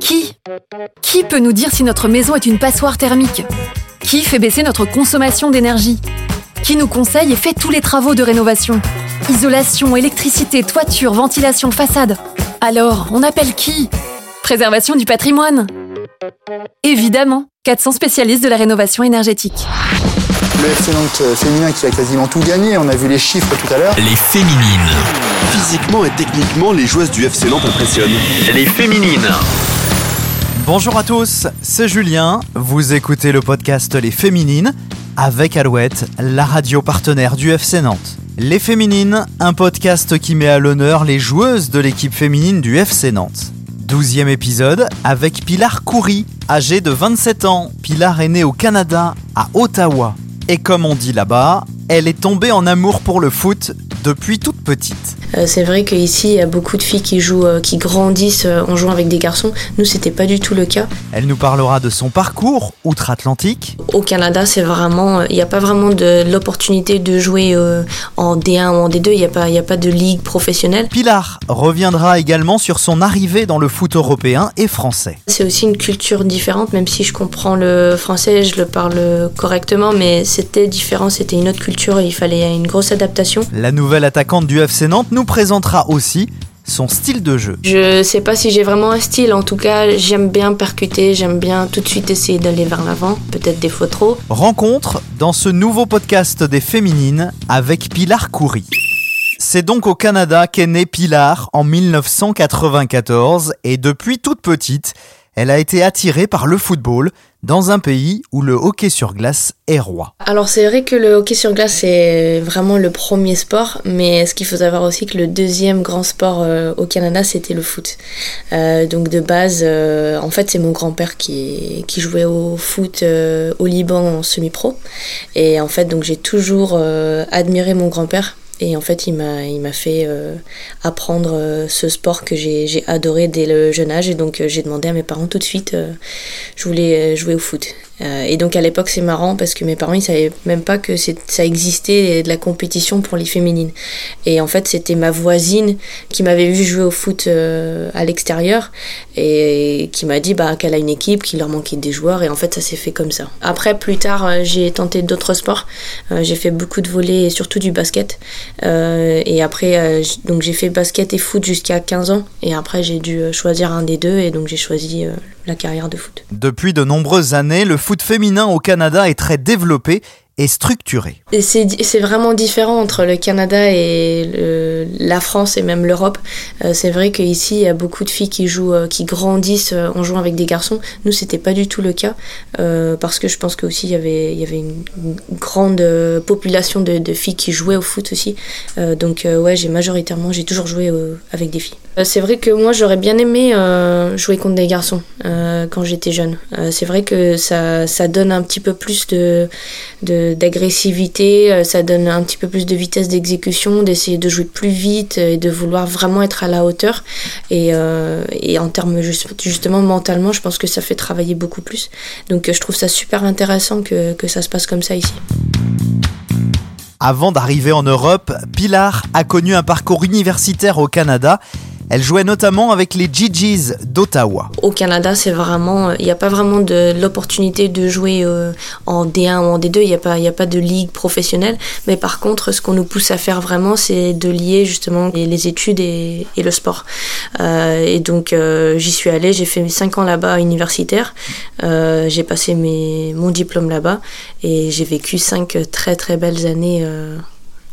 Qui? Qui peut nous dire si notre maison est une passoire thermique? Qui fait baisser notre consommation d'énergie? Qui nous conseille et fait tous les travaux de rénovation? Isolation, électricité, toiture, ventilation, façade. Alors, on appelle qui? Préservation du patrimoine Évidemment, 400 spécialistes de la rénovation énergétique. Le FC Nantes euh, féminin qui a quasiment tout gagné, on a vu les chiffres tout à l'heure. Les féminines. Physiquement et techniquement, les joueuses du FC Nantes impressionnent. Les féminines. Bonjour à tous, c'est Julien. Vous écoutez le podcast Les Féminines avec Alouette, la radio partenaire du FC Nantes. Les Féminines, un podcast qui met à l'honneur les joueuses de l'équipe féminine du FC Nantes. Douzième épisode avec Pilar Coury, âgée de 27 ans. Pilar est née au Canada, à Ottawa. Et comme on dit là-bas, elle est tombée en amour pour le foot depuis toute petite. Euh, c'est vrai qu'ici, il y a beaucoup de filles qui jouent, euh, qui grandissent euh, en jouant avec des garçons. Nous, c'était pas du tout le cas. Elle nous parlera de son parcours outre-Atlantique. Au Canada, c'est vraiment, il n'y a pas vraiment de l'opportunité de jouer en D1 ou en D2. Il n'y a pas, il a pas de ligue professionnelle. Pilar reviendra également sur son arrivée dans le foot européen et français. C'est aussi une culture différente, même si je comprends le français, je le parle correctement, mais c'était différent, c'était une autre culture et il fallait une grosse adaptation. La nouvelle attaquante du FC Nantes nous présentera aussi son style de jeu. Je sais pas si j'ai vraiment un style, en tout cas j'aime bien percuter, j'aime bien tout de suite essayer d'aller vers l'avant, peut-être des fois trop. Rencontre dans ce nouveau podcast des féminines avec Pilar Coury. C'est donc au Canada qu'est née Pilar en 1994 et depuis toute petite, elle a été attirée par le football dans un pays où le hockey sur glace est roi. Alors c'est vrai que le hockey sur glace est vraiment le premier sport, mais ce qu'il faut savoir aussi que le deuxième grand sport euh, au Canada c'était le foot. Euh, donc de base, euh, en fait c'est mon grand-père qui, qui jouait au foot au Liban en semi-pro, et en fait donc j'ai toujours admiré mon grand-père et en fait, il m'a, il m'a fait euh, apprendre euh, ce sport que j'ai, j'ai adoré dès le jeune âge. Et donc, euh, j'ai demandé à mes parents tout de suite, je voulais jouer au foot. Euh, et donc à l'époque c'est marrant parce que mes parents ils savaient même pas que ça existait de la compétition pour les féminines. Et en fait c'était ma voisine qui m'avait vu jouer au foot euh, à l'extérieur et qui m'a dit bah, qu'elle a une équipe, qu'il leur manquait des joueurs et en fait ça s'est fait comme ça. Après plus tard euh, j'ai tenté d'autres sports. j'ai fait beaucoup de volley et surtout du basket. et après donc j'ai fait basket et foot jusqu'à 15 ans et après j'ai dû choisir un des deux et donc j'ai choisi la carrière de foot. Depuis de nombreuses années, le foot féminin au Canada est très développé et structuré. C'est vraiment différent entre le Canada et la France et même l'Europe. Euh, c'est vrai qu'ici, il y a beaucoup de filles qui jouent, euh, qui grandissent euh, en jouant avec des garçons. Nous, c'était pas du tout le cas parce que je pense qu'aussi il y avait, il y avait une, grande population de, de, filles qui jouaient au foot aussi. donc ouais, j'ai majoritairement, j'ai toujours joué avec des filles. c'est vrai que moi, j'aurais bien aimé jouer contre des garçons quand j'étais jeune. c'est vrai que ça, ça donne un petit peu plus de, de d'agressivité, euh, ça donne un petit peu plus de vitesse d'exécution, d'essayer de jouer plus vite et de vouloir vraiment être à la hauteur. Et, euh, en termes justement mentalement, je pense que ça fait travailler beaucoup plus. Donc euh, je trouve ça super intéressant que ça se passe comme ça ici. Avant d'arriver en Europe, Pilar a connu un parcours universitaire au Canada elle jouait notamment avec les Gigi's d'Ottawa. Au Canada, c'est vraiment, il n'y a pas vraiment de l'opportunité de jouer euh, en D1 ou en D2. Il n'y a pas, il a pas de ligue professionnelle. Mais par contre, ce qu'on nous pousse à faire vraiment, c'est de lier justement les, études et, le sport. Euh, et donc, euh, j'y suis allée. J'ai fait mes 5 ans là-bas universitaire. j'ai passé mes, mon diplôme là-bas et j'ai vécu 5 très très belles années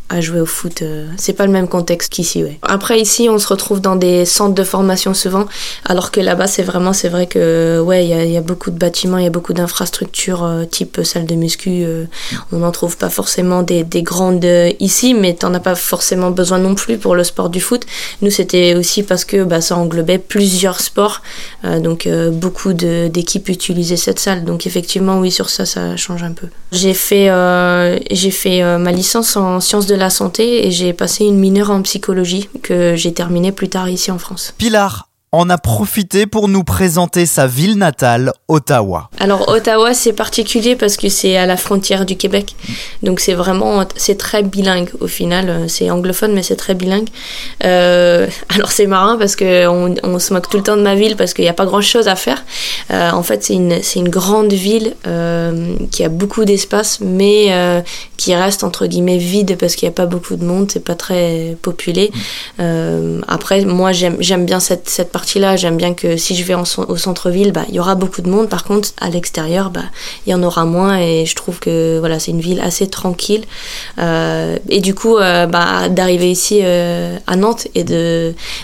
à jouer au foot. Euh, c'est pas le même contexte qu'ici, ouais. Après, ici, on se retrouve dans des centres de formation souvent, alors que là-bas, c'est vraiment, c'est vrai que, ouais, il y a, beaucoup de bâtiments, il y a beaucoup d'infrastructures, euh, type salle de muscu. Euh, on n'en trouve pas forcément des, des grandes ici, mais t'en as pas forcément besoin non plus pour le sport du foot. Nous, c'était aussi parce que bah, ça englobait plusieurs sports, donc beaucoup d'équipes utilisaient cette salle. Donc effectivement, oui, sur ça, ça change un peu. J'ai fait, j'ai fait ma licence en sciences de la santé et j'ai passé une mineure en psychologie que j'ai terminée plus tard ici en France. Pilar en a profité pour nous présenter sa ville natale, Ottawa. Alors Ottawa c'est particulier parce que c'est à la frontière du Québec, donc c'est vraiment c'est très bilingue au final, c'est anglophone mais c'est très bilingue. Euh, alors c'est marrant parce que on, se moque tout le temps de ma ville parce qu'il n'y a pas grand chose à faire. Euh, en fait c'est une c'est une grande ville euh, qui a beaucoup d'espace mais qui reste entre guillemets vide parce qu'il n'y a pas beaucoup de monde, c'est pas très populé. Après moi j'aime j'aime bien cette cette partie-là. J'aime bien que si je vais au centre-ville, bah, il y aura beaucoup de monde. Par contre, à l'extérieur, bah, il y en aura moins. Et je trouve que voilà, c'est une ville assez tranquille. Euh, et du coup, euh, bah, d'arriver ici euh, à Nantes et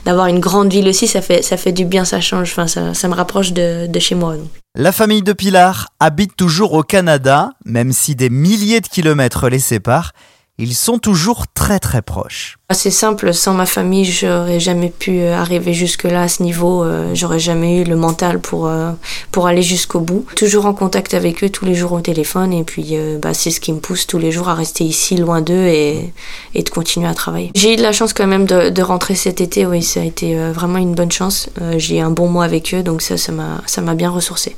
d'avoir une grande ville aussi, ça fait ça fait du bien, ça change. Ça, me rapproche de, chez moi. La famille de Pilar habite toujours au Canada, même si des milliers de kilomètres les séparent ils sont toujours très très proches. C'est simple, sans ma famille, j'aurais jamais pu euh, arriver jusque-là à ce niveau, euh, j'aurais jamais eu le mental pour, euh, pour aller jusqu'au bout. Toujours en contact avec eux tous les jours au téléphone et puis bah, c'est ce qui me pousse tous les jours à rester ici loin d'eux et, de continuer à travailler. J'ai eu de la chance quand même de, de rentrer cet été, oui, ça a été vraiment une bonne chance. J'ai un bon mois avec eux donc ça, ça m'a bien ressourcé.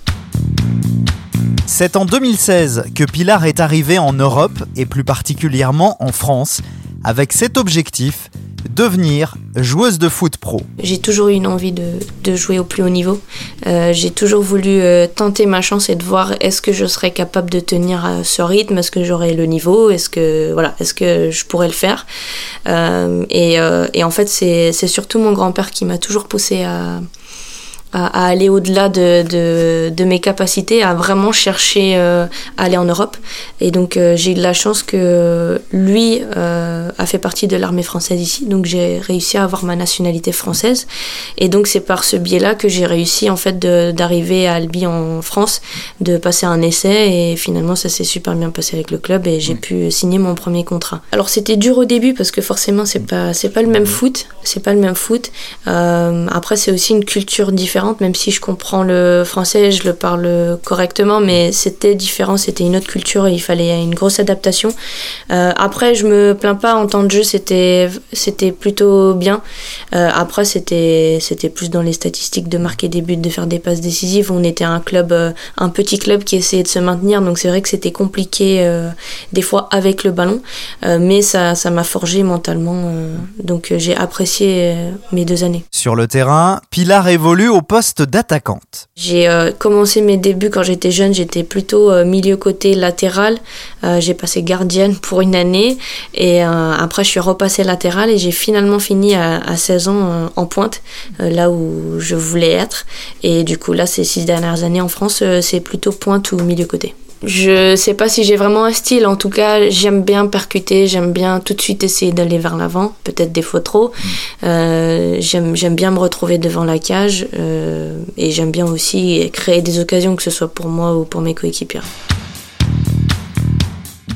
C'est en 2016 que Pilar est arrivée en Europe et plus particulièrement en France avec cet objectif devenir joueuse de foot pro. J'ai toujours eu une envie de, jouer au plus haut niveau. Euh, j'ai toujours voulu euh, tenter ma chance et de voir est-ce que je serais capable de tenir à ce rythme, est-ce que j'aurais le niveau, est-ce que voilà, est-ce que je pourrais le faire. Euh, et, euh, et, en fait, c'est surtout mon grand-père qui m'a toujours poussé à, à, aller au-delà de, de, de, mes capacités, à vraiment chercher euh, à aller en Europe. Et donc euh, j'ai eu de la chance que lui euh, a fait partie de l'armée française ici, donc j'ai réussi à avoir ma nationalité française. Et donc c'est par ce biais-là que j'ai réussi en fait d'arriver à Albi en France, de passer un essai et finalement ça s'est super bien passé avec le club et j'ai pu signer mon premier contrat. Alors c'était dur au début parce que forcément c'est pas c'est pas le même foot, c'est pas le même foot. après c'est aussi une culture différente même si je comprends le français, je le parle correctement, mais c'était différent, c'était une autre culture et il fallait une grosse adaptation. Euh, après, je me plains pas en temps de jeu, c'était c'était plutôt bien. Euh, après, c'était c'était plus dans les statistiques de marquer des buts, de faire des passes décisives. On était un club, euh, un petit club qui essayait de se maintenir, donc c'est vrai que c'était compliqué des fois avec le ballon, mais ça ça m'a forgé mentalement, donc j'ai apprécié mes deux années. Sur le terrain, Pilar évolue au poste d'attaquante. J'ai euh, commencé mes débuts quand j'étais jeune, j'étais plutôt euh, milieu côté latéral. Euh, j'ai passé gardienne pour une année et après je suis repassée latérale et j'ai finalement fini à, à 16 ans en pointe, là où je voulais être. Et du coup là ces six dernières années en France, c'est plutôt pointe ou milieu côté. Je sais pas si j'ai vraiment un style. En tout cas, j'aime bien percuter, j'aime bien tout de suite essayer d'aller vers l'avant, peut-être des fois trop. Euh, j'aime bien me retrouver devant la cage euh, et j'aime bien aussi créer des occasions, que ce soit pour moi ou pour mes coéquipiers.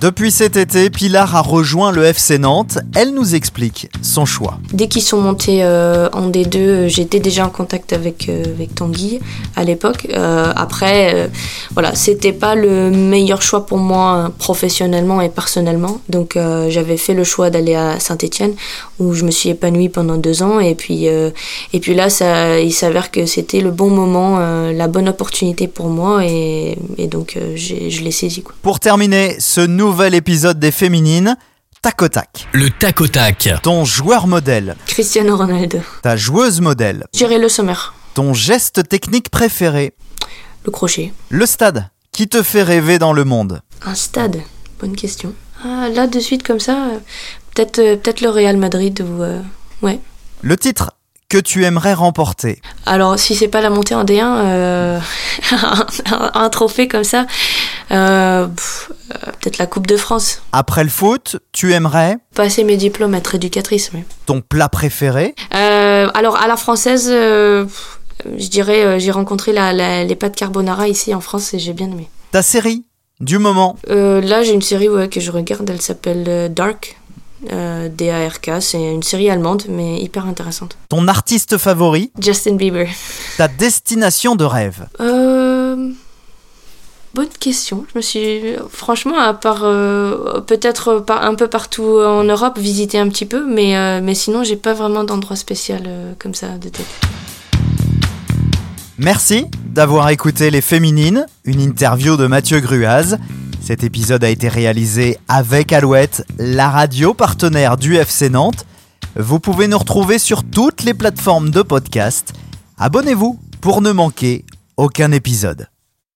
Depuis cet été, Pilar a rejoint le FC Nantes. Elle nous explique son choix. Dès qu'ils sont montés euh, en D2, j'étais déjà en contact avec, euh, avec Tanguy à l'époque. Euh, après, euh, voilà, c'était pas le meilleur choix pour moi professionnellement et personnellement. Donc euh, j'avais fait le choix d'aller à Saint-Etienne où je me suis épanouie pendant deux ans. Et puis, euh, et puis là, ça, il s'avère que c'était le bon moment, la bonne opportunité pour moi. Et, et donc je l'ai saisi. Quoi. Pour terminer ce nouveau nouvel épisode des Féminines. Tac au tac. Le tac au tac. Ton joueur modèle. Cristiano Ronaldo. Ta joueuse modèle. J'irai le sommaire. Ton geste technique préféré. Le crochet. Le stade. Qui te fait rêver dans le monde Un stade. Bonne question. Ah, là, de suite, comme ça, peut-être euh, peut le Real Madrid ou. Euh, ouais. Le titre que tu aimerais remporter Alors, si c'est pas la montée en D1, euh, un, un, trophée comme ça, euh, peut-être la Coupe de France. Après le foot, tu aimerais Passer mes diplômes, être éducatrice, oui. Ton plat préféré euh, Alors, à la française, euh, je dirais, euh, j'ai rencontré la, la, les pâtes carbonara ici en France et j'ai bien aimé. Ta série du moment euh, Là, j'ai une série ouais, que je regarde, elle s'appelle Dark. Euh, DARK, c'est une série allemande mais hyper intéressante. Ton artiste favori Justin Bieber. Ta destination de rêve euh... Bonne question. Je me suis, franchement, à part euh, peut-être un peu partout en Europe, visiter un petit peu, mais, euh, mais sinon, j'ai pas vraiment d'endroit spécial euh, comme ça de tête. Merci d'avoir écouté Les Féminines, une interview de Mathieu Gruaz. Cet épisode a été réalisé avec Alouette, la radio partenaire du FC Nantes. Vous pouvez nous retrouver sur toutes les plateformes de podcast. Abonnez-vous pour ne manquer aucun épisode.